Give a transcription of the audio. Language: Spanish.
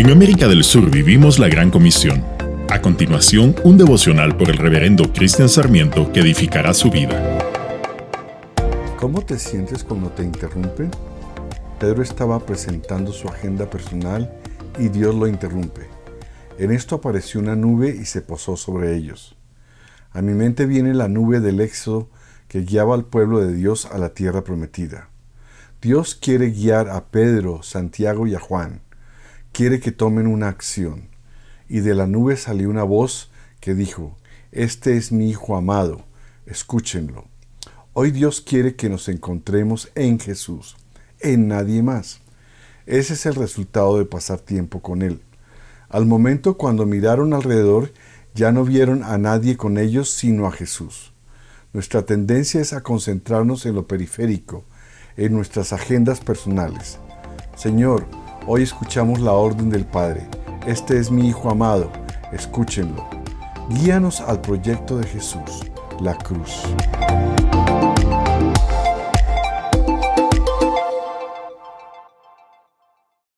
En América del Sur vivimos la Gran Comisión. A continuación, un devocional por el reverendo Cristian Sarmiento que edificará su vida. ¿Cómo te sientes cuando te interrumpen? Pedro estaba presentando su agenda personal y Dios lo interrumpe. En esto apareció una nube y se posó sobre ellos. A mi mente viene la nube del Éxodo que guiaba al pueblo de Dios a la tierra prometida. Dios quiere guiar a Pedro, Santiago y a Juan. Quiere que tomen una acción. Y de la nube salió una voz que dijo, Este es mi Hijo amado, escúchenlo. Hoy Dios quiere que nos encontremos en Jesús, en nadie más. Ese es el resultado de pasar tiempo con Él. Al momento cuando miraron alrededor, ya no vieron a nadie con ellos sino a Jesús. Nuestra tendencia es a concentrarnos en lo periférico, en nuestras agendas personales. Señor, hoy escuchamos la orden del Padre. Este es mi Hijo amado, escúchenlo. Guíanos al proyecto de Jesús, la cruz.